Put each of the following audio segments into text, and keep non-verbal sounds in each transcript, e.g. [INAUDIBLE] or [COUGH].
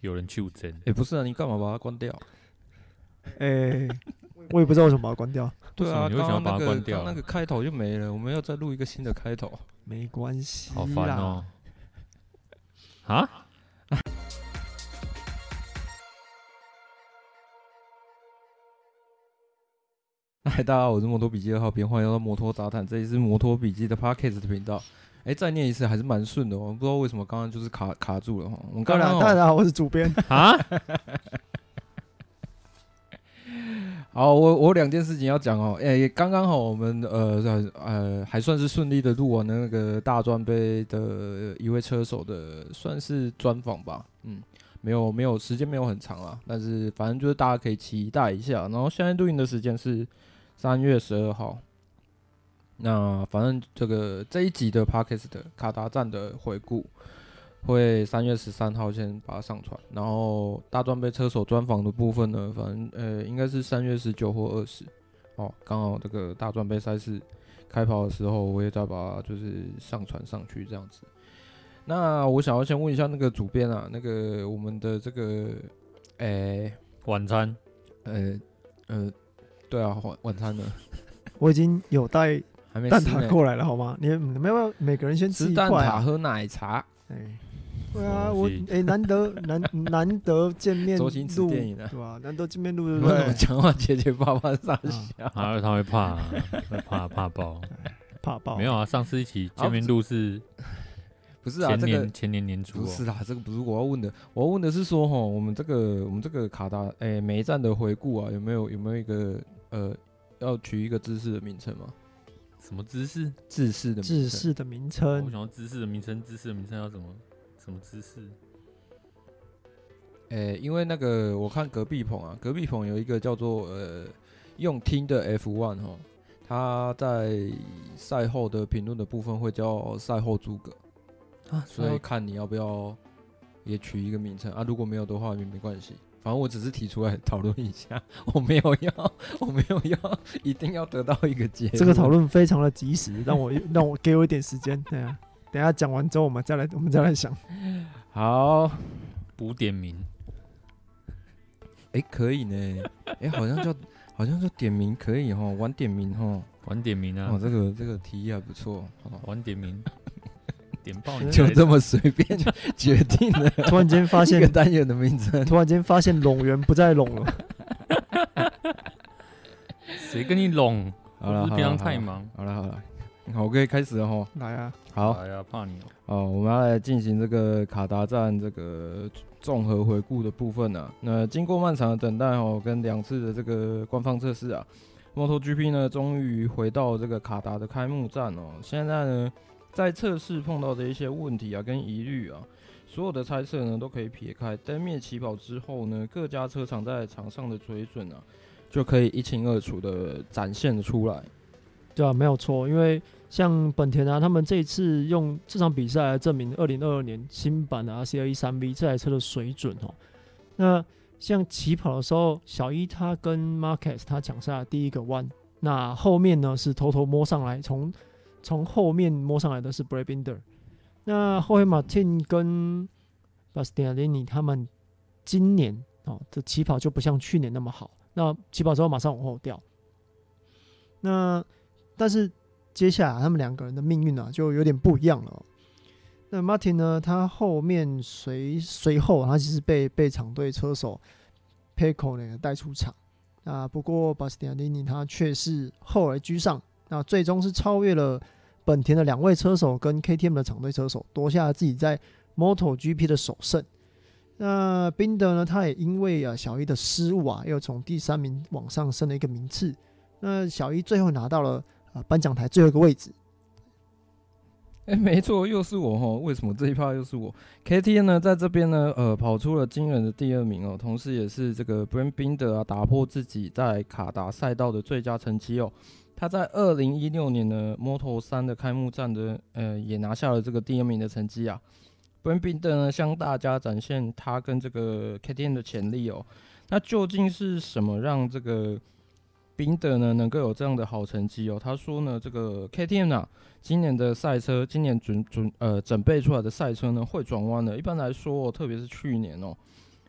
有人去争？哎，不是啊，你干嘛把它关掉？哎，[LAUGHS] 我也不知道为什么把它关掉。对啊，你为什么把它关掉？那个开头就没了，我们要再录一个新的开头。没关系，好烦哦。啊？[LAUGHS] 嗨，大家好，我是摩托笔记二号编，欢迎来到摩托杂谈，这里是摩托笔记的 Podcast 的频道。哎、欸，再念一次还是蛮顺的哦，不知道为什么刚刚就是卡卡住了哈。我们刚刚，大家好，我是主编 [LAUGHS] 啊。[LAUGHS] 好，我我两件事情要讲哦。哎、欸，刚刚好，我们呃呃还算是顺利的录完那个大专杯的一位车手的算是专访吧。嗯，没有没有时间没有很长啊，但是反正就是大家可以期待一下。然后现在录音的时间是三月十二号。那反正这个这一集的 Podcast 卡达站的回顾，会三月十三号先把它上传，然后大专杯车手专访的部分呢，反正呃应该是三月十九或二十，哦，刚好这个大专杯赛事开跑的时候，我也再把它就是上传上去这样子。那我想要先问一下那个主编啊，那个我们的这个，诶、欸、晚餐，呃呃，对啊，晚晚餐呢，我已经有带。还没蛋挞过来了好吗？你们要不要每个人先吃一块？吃蛋挞喝奶茶。哎，对啊，我哎难得难 [LAUGHS] 难得见面录电影对吧？难得见面录对不对？讲话结结巴巴傻笑，还有他会怕，会怕怕爆，[LAUGHS] 怕爆。没有啊，上次一起见面录是，不是啊？前年前年年初不是啊，这个不是我要问的，我要问的是说哈，我们这个我们这个卡达哎每一站的回顾啊，有没有有没有一个呃要取一个知识的名称吗？什么姿势？姿势的姿势的名称。我想要姿势的名称，姿势的名称要什么？什么姿势？诶、欸，因为那个我看隔壁棚啊，隔壁棚有一个叫做呃用听的 F one 哈，他在赛后的评论的部分会叫赛后诸葛啊，所以看你要不要也取一个名称啊，如果没有的话也没关系。反正我只是提出来讨论一下，[LAUGHS] 我没有要，[LAUGHS] 我没有要，[LAUGHS] 一定要得到一个结论。这个讨论非常的及时，让我让我给我一点时间。对啊，等下讲完之后，我们再来，我们再来想。好，补点名。哎、欸，可以呢。哎、欸，好像叫好像叫点名可以哈，晚点名哈，晚点名啊。哦，这个这个提议还不错。晚点名。点爆就这么随便决定了。[LAUGHS] 突然间发现一个单元的名字，突然间发现拢源不再拢了。[LAUGHS] 谁跟你拢？好了，平常太忙。好了好了，好，我可以开始了哈。来啊，好，来啊，怕你哦。我们要来进行这个卡达站这个综合回顾的部分啊。那经过漫长的等待哦，跟两次的这个官方测试啊，MotoGP 呢终于回到这个卡达的开幕战哦。现在呢。在测试碰到的一些问题啊，跟疑虑啊，所有的猜测呢都可以撇开。灯灭起跑之后呢，各家车厂在场上的水准啊，就可以一清二楚的展现出来。对啊，没有错。因为像本田啊，他们这次用这场比赛来证明二零二二年新版的 RC 213V 这台车的水准哦。那像起跑的时候，小一他跟 Marquez 他抢下第一个弯，那后面呢是偷偷摸上来从。从后面摸上来的是 Brad Binder，那后面 Martin 跟 Bastianini 他们今年哦的起跑就不像去年那么好，那起跑之后马上往后掉。那但是接下来他们两个人的命运啊就有点不一样了。那 Martin 呢，他后面随随后他其实被被厂队车手 Pecco 呢带出场，啊不过 Bastianini 他却是后来居上。那最终是超越了本田的两位车手跟 KTM 的厂队车手，夺下了自己在 MotoGP 的首胜。那宾德呢？他也因为啊小一的失误啊，又从第三名往上升了一个名次。那小一最后拿到了啊颁奖台最后一个位置。哎、没错，又是我哈。为什么这一趴又是我？KTM 呢，在这边呢，呃，跑出了惊人的第二名哦，同时也是这个 Brad Binder 啊打破自己在卡达赛道的最佳成绩哦。他在二零一六年的 Moto3 的开幕战的，呃，也拿下了这个第二名的成绩啊。Brad Binder 呢，向大家展现他跟这个 KTM 的潜力哦。那究竟是什么让这个宾德呢能够有这样的好成绩哦。他说呢，这个 KTM 啊，今年的赛车，今年准准呃准备出来的赛车呢会转弯的。一般来说，特别是去年哦，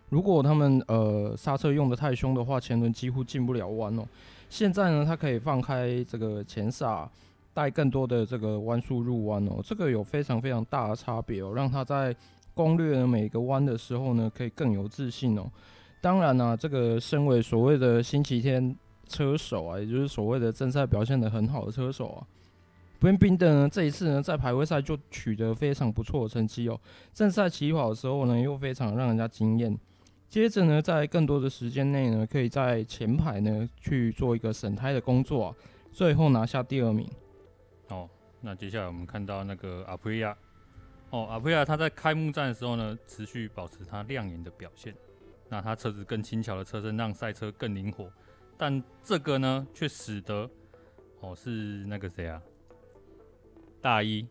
如果他们呃刹车用得太凶的话，前轮几乎进不了弯哦。现在呢，它可以放开这个前刹，带更多的这个弯速入弯哦，这个有非常非常大的差别哦，让它在攻略每个弯的时候呢，可以更有自信哦。当然呢、这个身为所谓的星期天车手啊，也就是所谓的正赛表现的很好的车手啊，布恩宾德呢这一次呢在排位赛就取得非常不错的成绩哦。正赛起跑的时候呢又非常让人家惊艳，接着呢在更多的时间内呢可以在前排呢去做一个省胎的工作啊，最后拿下第二名。哦，那接下来我们看到那个阿普利亚，哦，阿普利亚他在开幕战的时候呢持续保持他亮眼的表现。那他车子更轻巧的车身让赛车更灵活，但这个呢却使得哦是那个谁啊，大一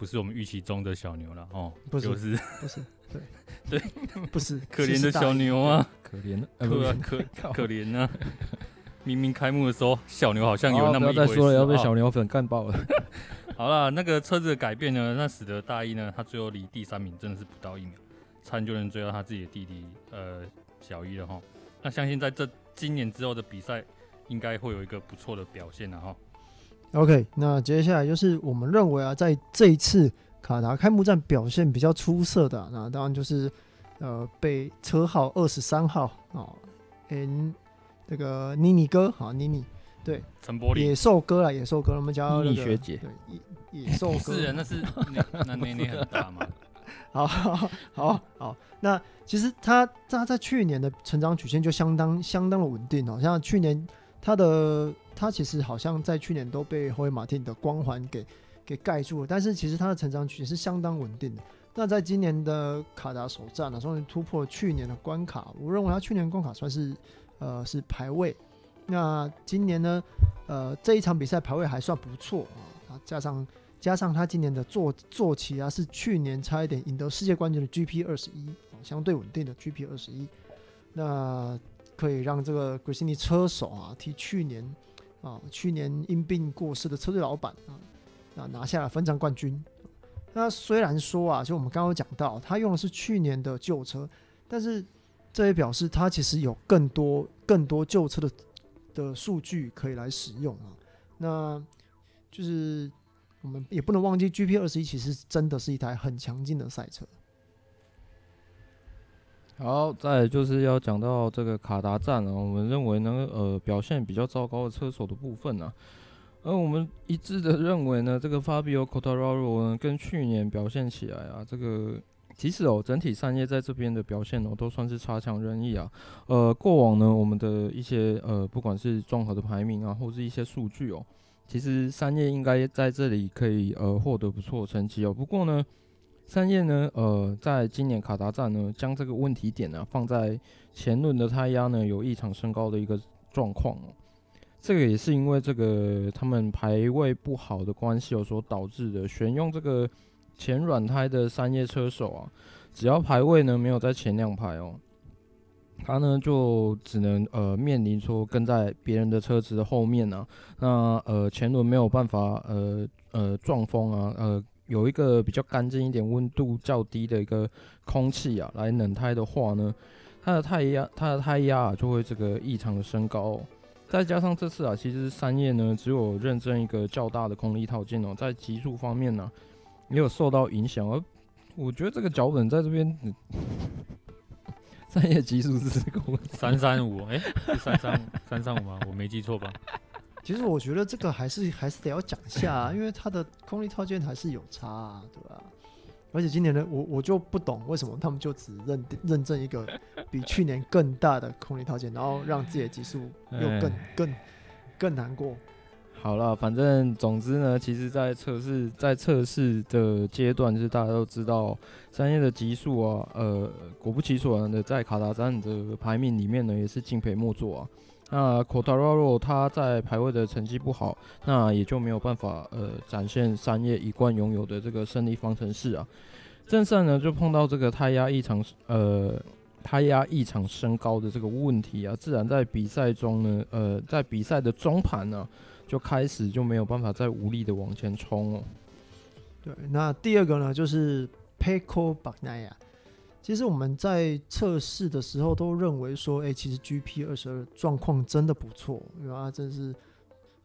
不是我们预期中的小牛了哦，不是就是不是对 [LAUGHS] 对 [LAUGHS] 不是 [LAUGHS] 可怜的小牛啊，可怜可可可怜啊，明明开幕的时候小牛好像有那么一回事，不要再说了，要被小牛粉干爆了。好了，那个车子的改变呢，那使得大一呢他最后离第三名真的是不到一秒。差点就能追到他自己的弟弟，呃，小一了哈。那相信在这今年之后的比赛，应该会有一个不错的表现了哈。OK，那接下来就是我们认为啊，在这一次卡达开幕战表现比较出色的，那当然就是呃，被车号二十三号啊，嗯，这个妮妮哥啊，妮妮，对，陈柏霖，野兽哥啊，野兽哥，我们叫妮妮学姐，对，野野兽哥，[LAUGHS] 是，那是那那年龄很大嘛？[LAUGHS] 好好好好，那其实他他在去年的成长曲线就相当相当的稳定哦，像去年他的他其实好像在去年都被霍维马汀的光环给给盖住了，但是其实他的成长曲线是相当稳定的。那在今年的卡达首战呢，终于突破去年的关卡，我认为他去年关卡算是呃是排位，那今年呢呃这一场比赛排位还算不错啊，他加上。加上他今年的坐坐骑啊，是去年差一点赢得世界冠军的 GP 二十一，相对稳定的 GP 二十一，那可以让这个 Gresini 车手啊，替去年啊去年因病过世的车队老板啊，啊拿下了分站冠军。那虽然说啊，就我们刚刚讲到，他用的是去年的旧车，但是这也表示他其实有更多更多旧车的的数据可以来使用啊。那就是。我们也不能忘记，GP 二十一其实真的是一台很强劲的赛车。好，再就是要讲到这个卡达站啊，我们认为呢，呃，表现比较糟糕的车手的部分啊，而我们一致的认为呢，这个 Fabio Cotararo 呢，跟去年表现起来啊，这个其实哦，整体三叶在这边的表现哦，都算是差强人意啊。呃，过往呢，我们的一些呃，不管是综合的排名啊，或是一些数据哦。其实三叶应该在这里可以呃获得不错的成绩哦。不过呢，三叶呢呃在今年卡达站呢将这个问题点呢、放在前轮的胎压呢有异常升高的一个状况哦。这个也是因为这个他们排位不好的关系有所导致的。选用这个前软胎的三叶车手啊，只要排位呢没有在前两排哦。他呢就只能呃面临说跟在别人的车子的后面啊，那呃前轮没有办法呃呃撞风啊，呃有一个比较干净一点、温度较低的一个空气啊来冷胎的话呢，它的胎压它的胎压啊就会这个异常的升高。再加上这次啊，其实三叶呢只有认证一个较大的空力套件哦，在极速方面呢、啊、也有受到影响，而我觉得这个脚本在这边。三叶极速是这个三三五，哎，是三三五三三五吗？我没记错吧？其实我觉得这个还是还是得要讲一下啊，因为它的空力套件还是有差啊，对吧？而且今年呢，我我就不懂为什么他们就只认认证一个比去年更大的空力套件，然后让自己的极速又更更更难过。好了，反正总之呢，其实，在测试在测试的阶段，就是大家都知道，三叶的极速啊，呃，果不其然的，在卡达站的排名里面呢，也是敬陪末座啊。那 Quartararo 他在排位的成绩不好，那也就没有办法呃展现三叶一贯拥有的这个胜利方程式啊。正赛呢，就碰到这个胎压异常呃胎压异常升高的这个问题啊，自然在比赛中呢，呃，在比赛的中盘呢，就开始就没有办法再无力的往前冲哦。对，那第二个呢，就是 Pecco Bagnaia。其实我们在测试的时候都认为说，哎、其实 GP 二十二状况真的不错，因为它真是，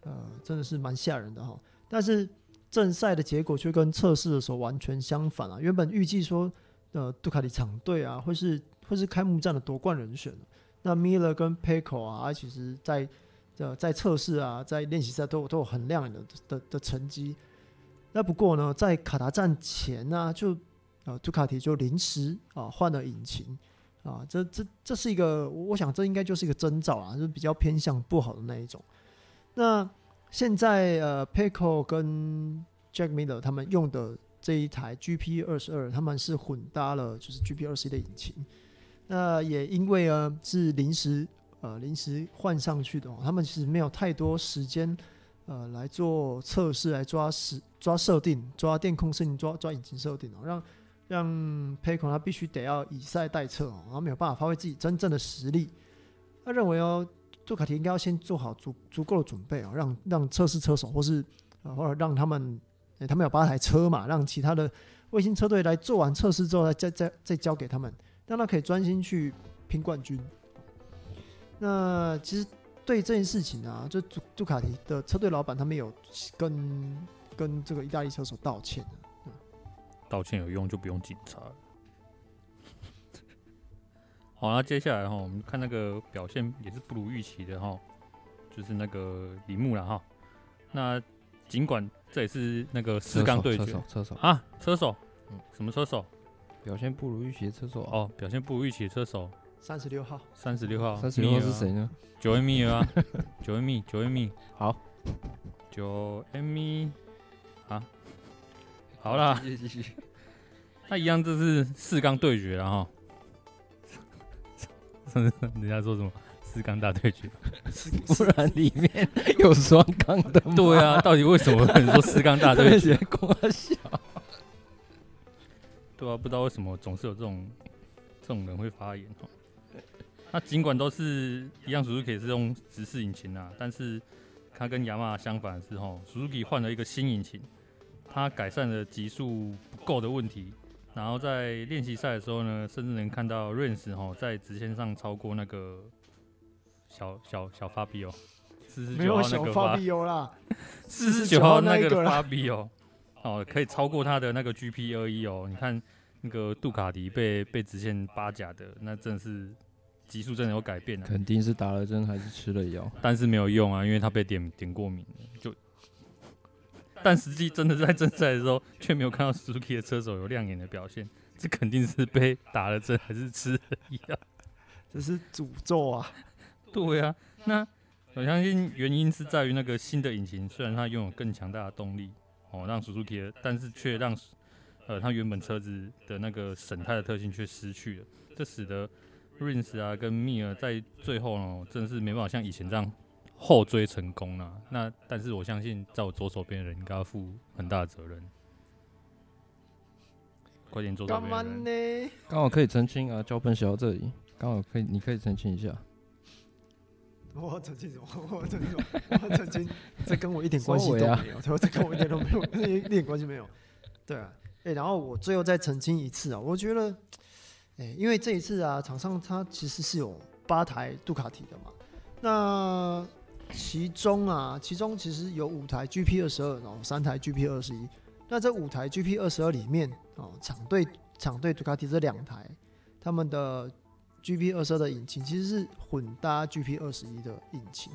呃，真的是蛮吓人的哈。但是正赛的结果却跟测试的时候完全相反啊。原本预计说，呃，杜卡迪厂队啊，会是会是开幕战的夺冠人选。那 Miller 跟 Pecco 啊，其实在呃在测试啊，在练习赛都有都有很亮眼的的的成绩。那不过呢，在卡达站前呢、就呃，杜卡迪就临时啊换了引擎啊，这这这是一个，我想这应该就是一个征兆啊，就比较偏向不好的那一种。那现在呃 p e c o 跟 Jack Miller 他们用的这一台 GP 二十二，他们是混搭了就是 GP 二十一的引擎。那也因为呃是临时呃临时换上去的，他们其实没有太多时间呃来做测试，来抓时抓设定，抓电控设定，抓抓引擎设定哦，让。让 PECO 他必须得要以赛代测哦，然后没有办法发挥自己真正的实力。他认为哦，杜卡迪应该要先做好足足够的准备哦，让让测试车手或是呃或者让他们，他们有八台车嘛，让其他的卫星车队来做完测试之后，再再再交给他们，让他可以专心去拼冠军。那其实对这件事情啊，就杜杜卡迪的车队老板他们有跟跟这个意大利车手道歉。道歉有用就不用警察。好，那接下来哈，我们看那个表现也是不如预期的哈，就是那个铃木了哈。那尽管这也是那个四缸对决，车手，车手啊，车手，嗯，什么车手？表现不如预期的车手哦，表现不如预期的车手，三十六号，三十六号，三十六号是谁呢？[LAUGHS] 九 M 米啊，[LAUGHS] 九 M 米，九 M 米，好，九 M 米，啊。好了，那一样，这是四缸对决了哈。[LAUGHS] 人家说什么四缸大对决，[LAUGHS] 不然里面有双缸的吗？对啊，到底为什么有人说四缸大对决？[LAUGHS] 对啊，不知道为什么总是有这种这种人会发言哈。那尽管都是一样，Suzuki 是用直四引擎啊，但是它跟雅马哈相反的是哈，Suzuki 换了一个新引擎。它改善了极速不够的问题，然后在练习赛的时候呢，甚至能看到 Rins 哈在直线上超过那个小小小法比哦，[LAUGHS] 四十九号那个法比欧啦，四十九号那个法比欧哦，可以超过他的那个 GP 二一哦。你看那个杜卡迪被被直线八甲的，那真的是极速真的有改变了，肯定是打了针还是吃了药，但是没有用啊，因为他被点点过敏了，就。但实际真的在正赛的时候，却没有看到 Suzuki 的车手有亮眼的表现，这肯定是被打了针还是吃了药？这是诅咒啊！对啊，那我相信原因是在于那个新的引擎，虽然它拥有更强大的动力哦，让 Suzuki 的，但是却让呃它原本车子的那个省态的特性却失去了，这使得 Rins 啊跟 Mir 在最后呢，真的是没办法像以前这样。后追成功了，那但是我相信，在我左手边的人应该要负很大的责任。快点左手边的人，刚好可以澄清啊，脚本写到这里，刚好可以，你可以澄清一下。我澄清什么？我澄清什么？我澄清，这跟我一点关系都没有。他说这跟我一点都没有，一点关系没有。对啊，哎、欸，然后我最后再澄清一次啊，我觉得，哎、欸，因为这一次啊，场上它其实是有八台杜卡迪的嘛，那。其中啊，其中其实有五台 GP 二十二，然后三台 GP 二十一。那这五台 GP 二十二里面，哦，厂队厂队杜卡迪这两台，他们的 GP 二十二的引擎其实是混搭 GP 二十一的引擎。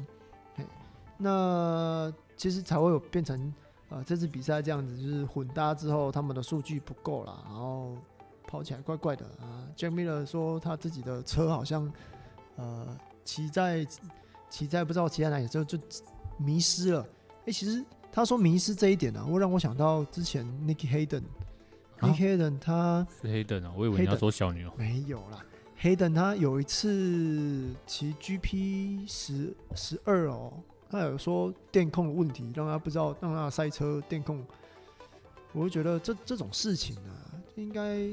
那其实才会有变成呃这次比赛这样子，就是混搭之后他们的数据不够了，然后跑起来怪怪的啊。Jack Miller 说他自己的车好像呃骑在。骑在不知道骑在哪里之后就迷失了。哎、欸，其实他说迷失这一点呢、啊，会让我想到之前 Nicky Hayden，Nicky、啊、Hayden 他是 Hayden 啊，我以为你要说小牛。没有啦，Hayden 他有一次骑 GP 十十二哦，他有说电控的问题，让他不知道让他赛车电控。我就觉得这这种事情啊，应该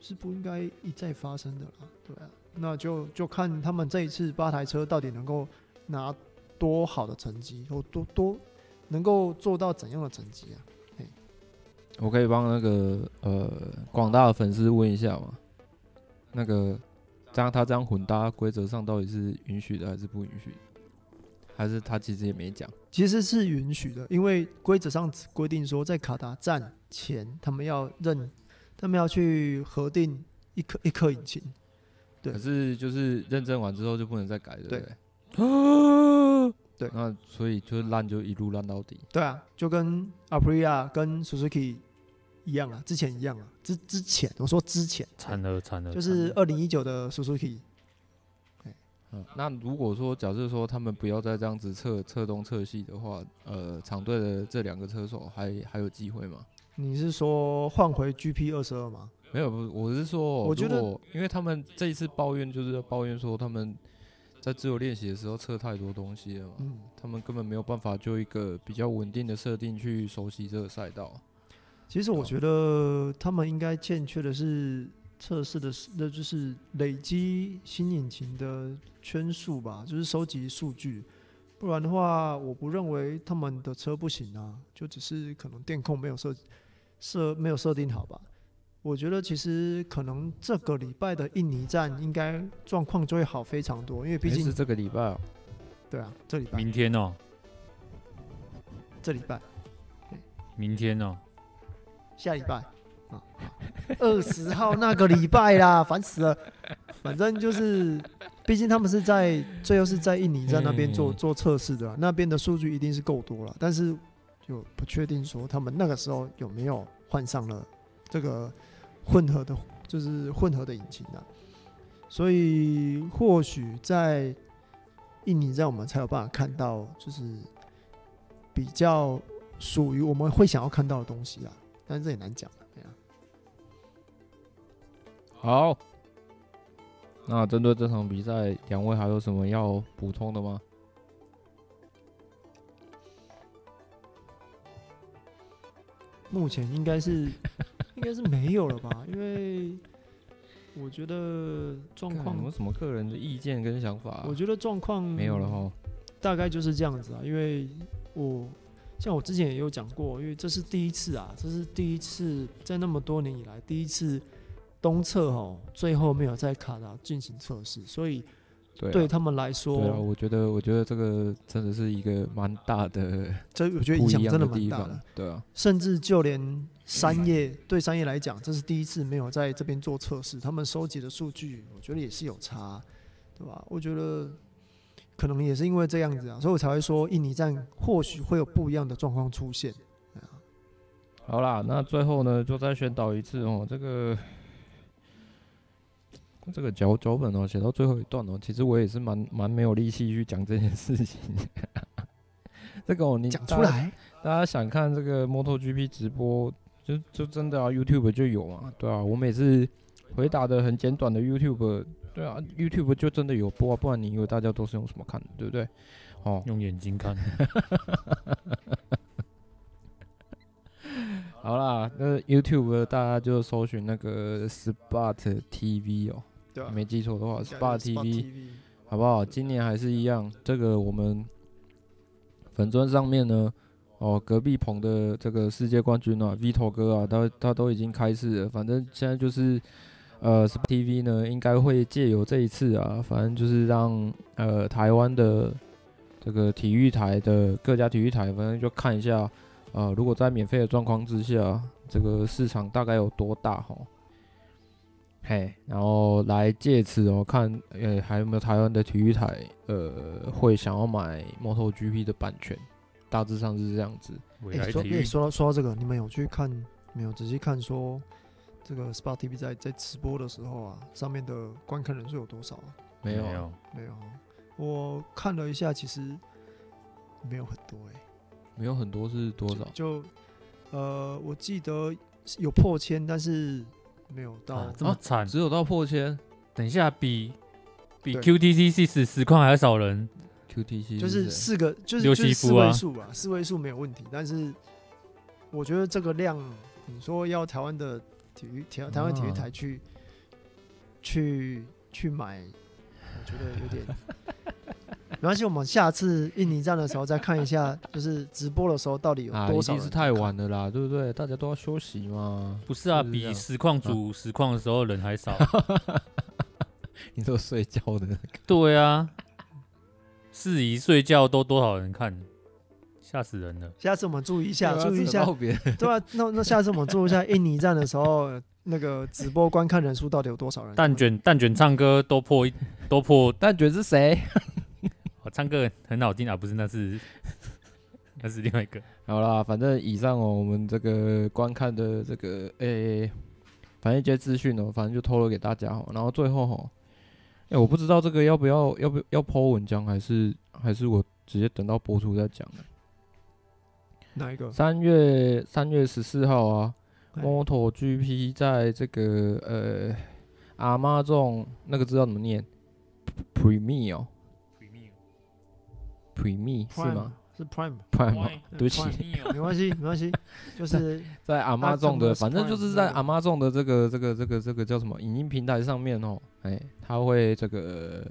是不应该一再发生的啦，对啊，那就就看他们这一次八台车到底能够拿多好的成绩，或多多能够做到怎样的成绩啊？我可以帮那个呃广大的粉丝问一下吗？那个这样他这样混搭规则上到底是允许的还是不允许？还是他其实也没讲？其实是允许的，因为规则上只规定说在卡达站前他们要认，他们要去核定一颗一颗引擎。对。可是就是认证完之后就不能再改，对不对？对。对，那所以就是烂就一路烂到底。对啊，就跟 Aprilia 跟 Suzuki 一样啊，之前一样啊，之之前我说之前，惨了惨了，就是二零一九的 Suzuki。嗯，那如果说假设说他们不要再这样子测测东测西的话，呃，厂队的这两个车手还还有机会吗？你是说换回 GP 二十二吗？没有，不，我是说，我觉得，因为他们这一次抱怨就是抱怨说他们。在自由练习的时候测太多东西了嘛，嗯，他们根本没有办法就一个比较稳定的设定去熟悉这个赛道。其实我觉得他们应该欠缺的是测试的，那就是累积新引擎的圈数吧，就是收集数据。不然的话，我不认为他们的车不行啊，就只是可能电控没有设设没有设定好吧。我觉得其实可能这个礼拜的印尼站应该状况就会好非常多，因为毕竟是这个礼拜哦。对啊，这礼拜。明天哦。这礼拜。明天哦。下礼拜。啊。二十号那个礼拜啦，烦死了。反正就是，毕竟他们是在最后是在印尼站那边做做测试的，那边的数据一定是够多了，但是就不确定说他们那个时候有没有换上了这个。混合的，就是混合的引擎啊，所以或许在印尼站我们才有办法看到，就是比较属于我们会想要看到的东西啊，但是这也难讲。对啊。好，那针对这场比赛，两位还有什么要补充的吗？目前应该是。应该是没有了吧，因为我觉得状况有什么个人的意见跟想法、啊？我觉得状况没有了哈，大概就是这样子啊。因为我像我之前也有讲过，因为这是第一次啊，这是第一次在那么多年以来第一次东侧哈，最后没有在卡达进行测试，所以。对，对他们来说，对啊，我觉得，我觉得这个真的是一个蛮大的，这我觉得影响真的蛮大的，对啊，甚至就连山叶、嗯、对商业来讲，这是第一次没有在这边做测试，他们收集的数据，我觉得也是有差，对吧？我觉得可能也是因为这样子啊，所以我才会说印尼站或许会有不一样的状况出现。好啦，那最后呢，就再宣导一次哦，这个。这个脚脚本哦，写到最后一段哦，其实我也是蛮蛮没有力气去讲这件事情。[LAUGHS] 这个哦，你讲出来，大家想看这个 MotoGP 直播，就就真的啊，YouTube 就有嘛，对啊，我每次回答的很简短的 YouTube，对啊，YouTube 就真的有播啊，不然你以为大家都是用什么看的，对不对？哦，用眼睛看。[LAUGHS] 好啦，那 YouTube 大家就搜寻那个 Sport TV 哦。对啊，没记错的话，Sport TV，好不好？今年还是一样，这个我们粉砖上面呢，哦，隔壁棚的这个世界冠军啊，Vito 哥啊，他他都已经开始了。反正现在就是，呃，Sport TV 呢，应该会借由这一次啊，反正就是让呃台湾的这个体育台的各家体育台，反正就看一下，啊、呃，如果在免费的状况之下，这个市场大概有多大哈？嘿，然后来借此哦，看呃还有没有台湾的体育台呃会想要买 MotoGP 的版权，大致上是这样子。哎，说哎说到说到这个，你们有去看没有？仔细看说这个 Sport TV 在在直播的时候啊，上面的观看人数有多少啊？没有，没有，我看了一下，其实没有很多哎，没有很多是多少？就，就呃，我记得有破千，但是。没有到、啊、这么惨，只有到破千。等一下，比比 QTCC 十实况还少人。QTC 就是四个，就是就是四位数吧，四位数没有问题。但是我觉得这个量，你说要台湾的体育台台湾体育台去、啊、去去买，我觉得有点 [LAUGHS] 没关系。我们下次印尼站的时候再看一下，就是直播的时候到底有多少是太晚了啦，对不对？大家都要休息嘛。不是啊，比实况组实况的时候人还少。[LAUGHS] 你说睡觉的、那个？对啊，四姨睡觉都多少人看？吓死人了！下次我们注意一下，注意一下。对啊，那那下次我们注意一下 [LAUGHS] 印尼站的时候，那个直播观看人数到底有多少人？蛋卷蛋卷唱歌都破一都破，[LAUGHS] 蛋卷是谁？我 [LAUGHS] 唱歌很好听啊，不是？那是那是另外一个。好啦，反正以上哦，我们这个观看的这个诶、欸，反正一些资讯哦，反正就透露给大家哦。然后最后哈，哎、欸，我不知道这个要不要要不要，要 po 文章，还是还是我直接等到播出再讲呢？哪一个？三月三月十四号啊，MotoGP 在这个呃阿妈众那个字要怎么念？Premio，Premio，是吗？是 Prime Prime 吗？[LAUGHS] 对不起，没关系没关系，[LAUGHS] 就是在阿妈众的，反正就是在阿妈众的这个这个这个这个叫什么影音平台上面哦，哎，他会这个，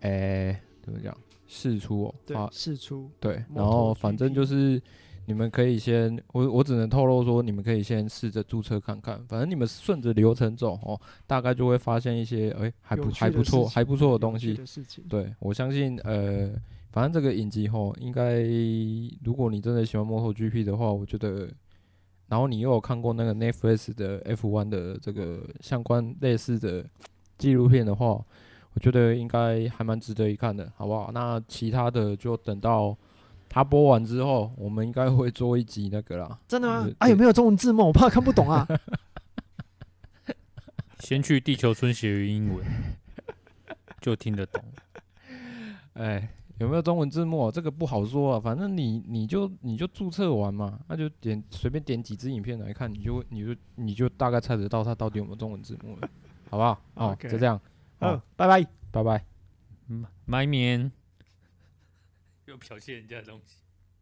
哎，怎么讲？试出哦，对，试出对，然后反正就是你们可以先，我我只能透露说，你们可以先试着注册看看，反正你们顺着流程走哦，大概就会发现一些哎还不还不错还不错的东西。对，我相信呃，反正这个影集吼，应该如果你真的喜欢 MotoGP 的话，我觉得，然后你又有看过那个 Netflix 的 F1 的这个相关类似的纪录片的话。我觉得应该还蛮值得一看的，好不好？那其他的就等到它播完之后，我们应该会做一集那个啦。真的吗？啊，有没有中文字幕？我怕看不懂啊。[LAUGHS] 先去地球村学英文，就听得懂。[LAUGHS] 哎，有没有中文字幕？这个不好说啊。反正你你就你就注册完嘛，那就点随便点几支影片来看，你就你就你就大概猜得到它到底有没有中文字幕了，[LAUGHS] 好不好？哦，就这样。好，拜拜，拜拜，嗯，买棉，又剽窃人家的东西。